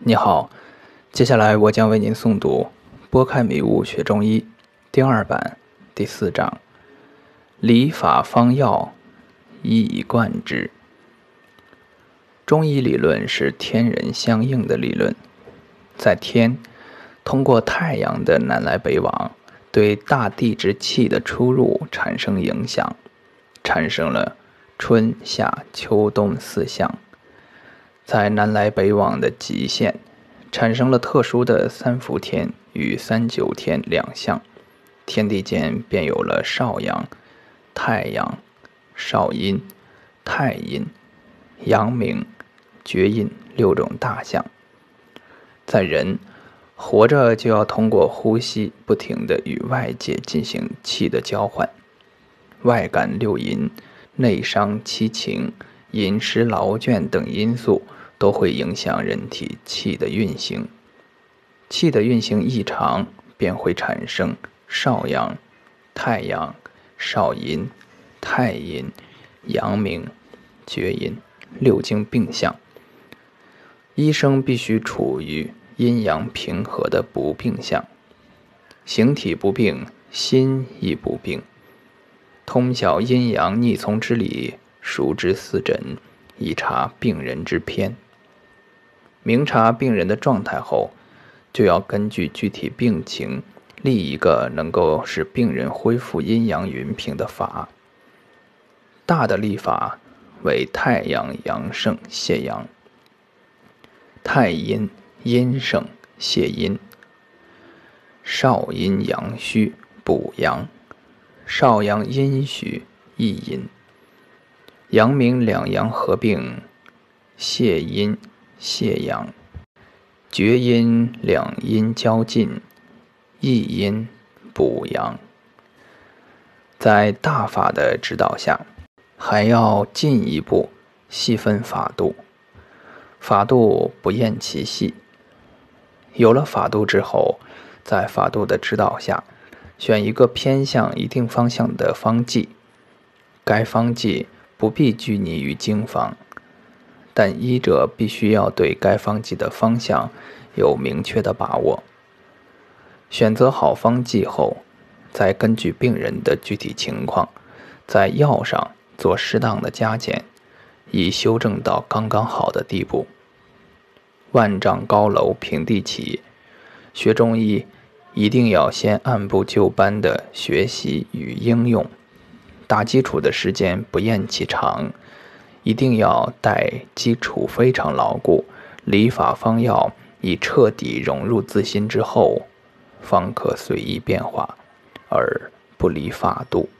你好，接下来我将为您诵读《拨开迷雾学中医》第二版第四章：理法方药，一以贯之。中医理论是天人相应的理论，在天通过太阳的南来北往，对大地之气的出入产生影响，产生了春夏秋冬四象。在南来北往的极限，产生了特殊的三伏天与三九天两象，天地间便有了少阳、太阳、少阴、太阴、阳明、厥阴六种大象。在人活着就要通过呼吸，不停的与外界进行气的交换，外感六淫、内伤七情、饮食劳倦等因素。都会影响人体气的运行，气的运行异常，便会产生少阳、太阳、少阴、太阴、阳明、厥阴六经病象。医生必须处于阴阳平和的不病相，形体不病，心亦不病。通晓阴阳逆从之理，熟知四诊，以察病人之偏。明察病人的状态后，就要根据具体病情立一个能够使病人恢复阴阳匀平的法。大的立法为太阳阳盛泻阳，太阴阴盛泻阴，少阴阳虚补阳，少阳阴虚益阴，阳明两阳合并泻阴。泻阳，厥阴两阴交进，益阴补阳。在大法的指导下，还要进一步细分法度。法度不厌其细。有了法度之后，在法度的指导下，选一个偏向一定方向的方剂。该方剂不必拘泥于经方。但医者必须要对该方剂的方向有明确的把握。选择好方剂后，再根据病人的具体情况，在药上做适当的加减，以修正到刚刚好的地步。万丈高楼平地起，学中医一定要先按部就班的学习与应用，打基础的时间不厌其长。一定要待基础非常牢固，理法方要已彻底融入自心之后，方可随意变化，而不离法度。